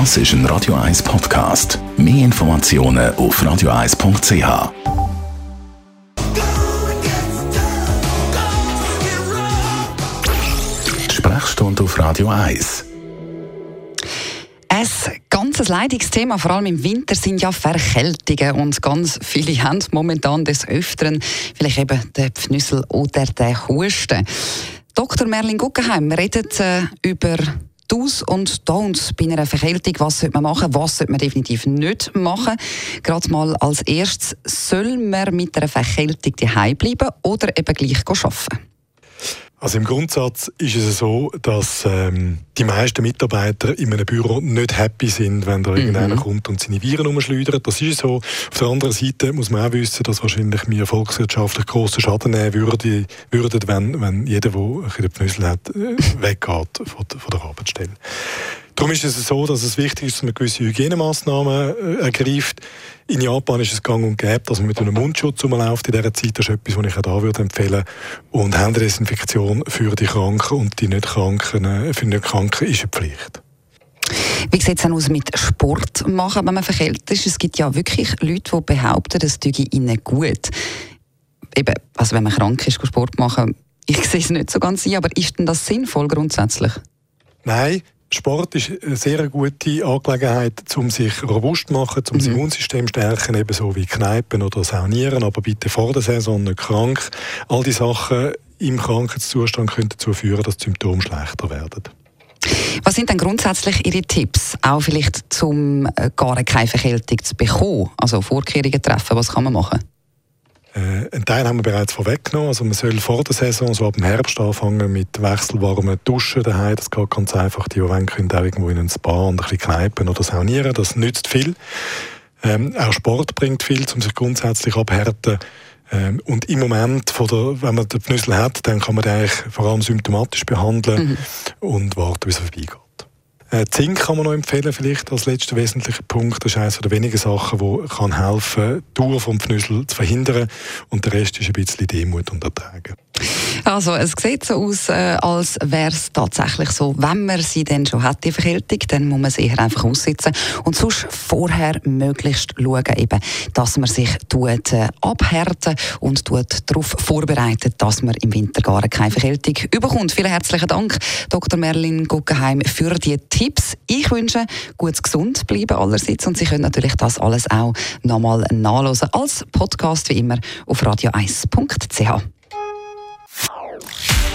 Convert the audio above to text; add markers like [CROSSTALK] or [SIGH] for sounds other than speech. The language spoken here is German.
Das ist ein Radio 1 Podcast. Mehr Informationen auf radio1.ch. Sprechstunde auf Radio 1. Ein ganzes Leidungsthema, vor allem im Winter, sind ja Verkältungen. Und ganz viele [LAUGHS] haben momentan des Öfteren vielleicht eben den Pfnüssel oder den Husten. Dr. Merlin Guggenheim redet äh, über Do's und Don'ts bei einer Verkältung. Was sollte man machen, was sollte man definitiv nicht machen? Gerade mal als erstes, soll man mit einer Verkältung daheim bleiben oder eben gleich arbeiten? Also im Grundsatz ist es so, dass ähm, die meisten Mitarbeiter in einem Büro nicht happy sind, wenn da mhm. irgendeiner kommt und seine Viren umschleudert. Das ist so. Auf der anderen Seite muss man auch wissen, dass wahrscheinlich wir volkswirtschaftlich grossen Schaden nehmen würden, würden wenn, wenn jeder, der ein bisschen Pnüssel hat, äh, weggeht von, von der Arbeitsstelle. Darum ist es so, dass es wichtig ist, dass man gewisse Hygienemaßnahmen äh, ergreift. In Japan ist es gang und gäbe, dass man mit einem Mundschutz rumläuft in dieser Zeit. Das ist etwas, was ich auch da würde empfehlen Und Händedesinfektion für die Kranken und die nicht Kranken, äh, für die nicht Kranken ist eine Pflicht. Wie sieht es denn aus mit Sport machen, wenn man verkältet ist? Es gibt ja wirklich Leute, die behaupten, das tue ihnen gut. Eben, also wenn man krank ist, Sport machen, ich sehe es nicht so ganz ein, aber ist denn das sinnvoll grundsätzlich? Nein, Sport ist eine sehr gute Angelegenheit, um sich robust zu machen, um mhm. das Immunsystem zu stärken, ebenso wie Kneipen oder Saunieren, aber bitte vor der Saison nicht krank. All die Sachen im Krankheitszustand können dazu führen, dass die Symptome schlechter werden. Was sind denn grundsätzlich Ihre Tipps, auch vielleicht zum äh, gar keine Verkältung zu bekommen? Also Vorkehrungen treffen, was kann man machen? Äh, einen Teil haben wir bereits vorweggenommen. Also man soll vor der Saison, so ab dem Herbst, anfangen mit wechselwarmen Duschen daheim. Das geht ganz einfach. Die, die wollen, können auch irgendwo in ein Spa und ein bisschen kneipen oder saunieren. Das nützt viel. Ähm, auch Sport bringt viel, um sich grundsätzlich abhärten. Ähm, und im Moment, von der, wenn man den Pnüssel hat, dann kann man den eigentlich vor allem symptomatisch behandeln mhm. und warten, bis er vorbeigeht. Äh, Zink kann man noch empfehlen, vielleicht als letzter wesentlicher Punkt. Das ist eines der wenigen Sachen, die kann helfen, die Dauer vom Pfnüssel zu verhindern. Und der Rest ist ein bisschen Demut und Ertragen. Also es sieht so aus, äh, als wäre es tatsächlich so, wenn man sie dann schon hat, die Verkältung, dann muss man sie eher einfach aussitzen und sonst vorher möglichst schauen, eben, dass man sich tut, äh, abhärten und tut darauf vorbereitet, dass man im Winter gar keine Verkältung überkommt. Vielen herzlichen Dank, Dr. Merlin Guggenheim, für die Tipps. Ich wünsche, gut gesund bleiben allerseits und Sie können natürlich das alles auch nochmal nachlesen als Podcast wie immer auf radio1.ch.